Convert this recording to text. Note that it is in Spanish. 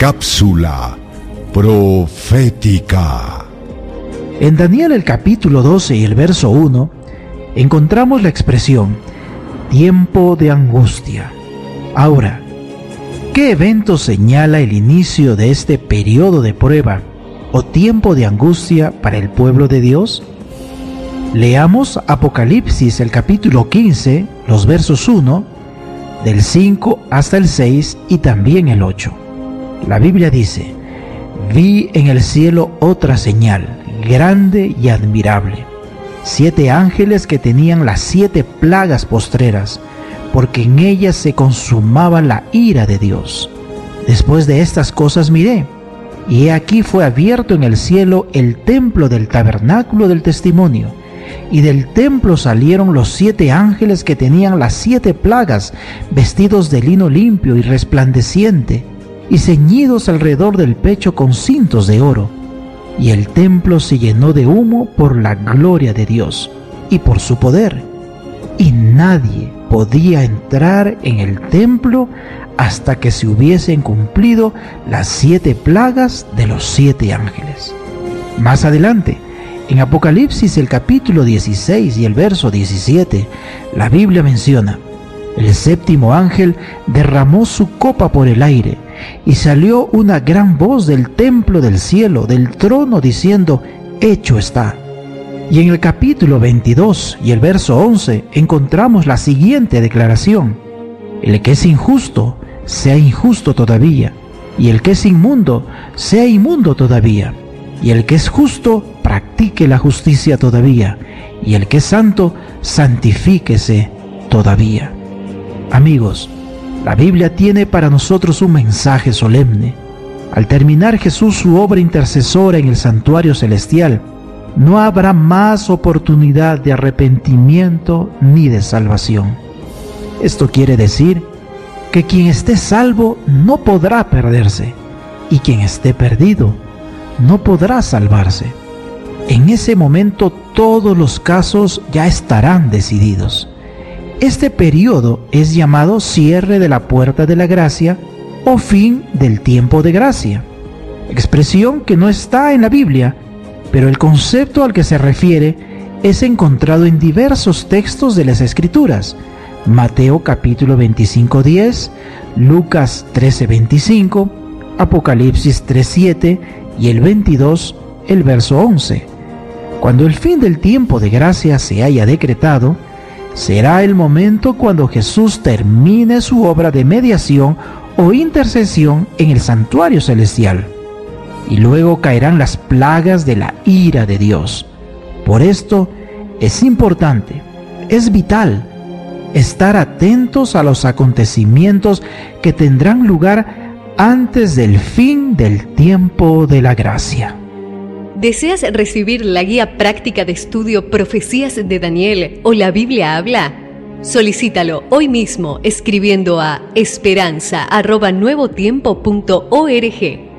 Cápsula profética. En Daniel el capítulo 12 y el verso 1 encontramos la expresión tiempo de angustia. Ahora, ¿qué evento señala el inicio de este periodo de prueba o tiempo de angustia para el pueblo de Dios? Leamos Apocalipsis el capítulo 15, los versos 1, del 5 hasta el 6 y también el 8. La Biblia dice, vi en el cielo otra señal, grande y admirable, siete ángeles que tenían las siete plagas postreras, porque en ellas se consumaba la ira de Dios. Después de estas cosas miré, y he aquí fue abierto en el cielo el templo del tabernáculo del testimonio, y del templo salieron los siete ángeles que tenían las siete plagas, vestidos de lino limpio y resplandeciente, y ceñidos alrededor del pecho con cintos de oro. Y el templo se llenó de humo por la gloria de Dios y por su poder. Y nadie podía entrar en el templo hasta que se hubiesen cumplido las siete plagas de los siete ángeles. Más adelante, en Apocalipsis el capítulo 16 y el verso 17, la Biblia menciona, el séptimo ángel derramó su copa por el aire y salió una gran voz del templo del cielo, del trono, diciendo, hecho está. Y en el capítulo 22 y el verso 11 encontramos la siguiente declaración. El que es injusto, sea injusto todavía, y el que es inmundo, sea inmundo todavía, y el que es justo, practique la justicia todavía, y el que es santo, santifíquese todavía. Amigos, la Biblia tiene para nosotros un mensaje solemne. Al terminar Jesús su obra intercesora en el santuario celestial, no habrá más oportunidad de arrepentimiento ni de salvación. Esto quiere decir que quien esté salvo no podrá perderse y quien esté perdido no podrá salvarse. En ese momento todos los casos ya estarán decididos. Este periodo es llamado cierre de la puerta de la gracia o fin del tiempo de gracia, expresión que no está en la Biblia, pero el concepto al que se refiere es encontrado en diversos textos de las Escrituras, Mateo capítulo 25 10, Lucas 13 25, Apocalipsis 3 7 y el 22 el verso 11. Cuando el fin del tiempo de gracia se haya decretado, será el momento cuando Jesús termine su obra de mediación o intercesión en el santuario celestial. Y luego caerán las plagas de la ira de Dios. Por esto es importante, es vital, estar atentos a los acontecimientos que tendrán lugar antes del fin del tiempo de la gracia. ¿Deseas recibir la guía práctica de estudio Profecías de Daniel o la Biblia habla? Solicítalo hoy mismo escribiendo a esperanza.nuevotiempo.org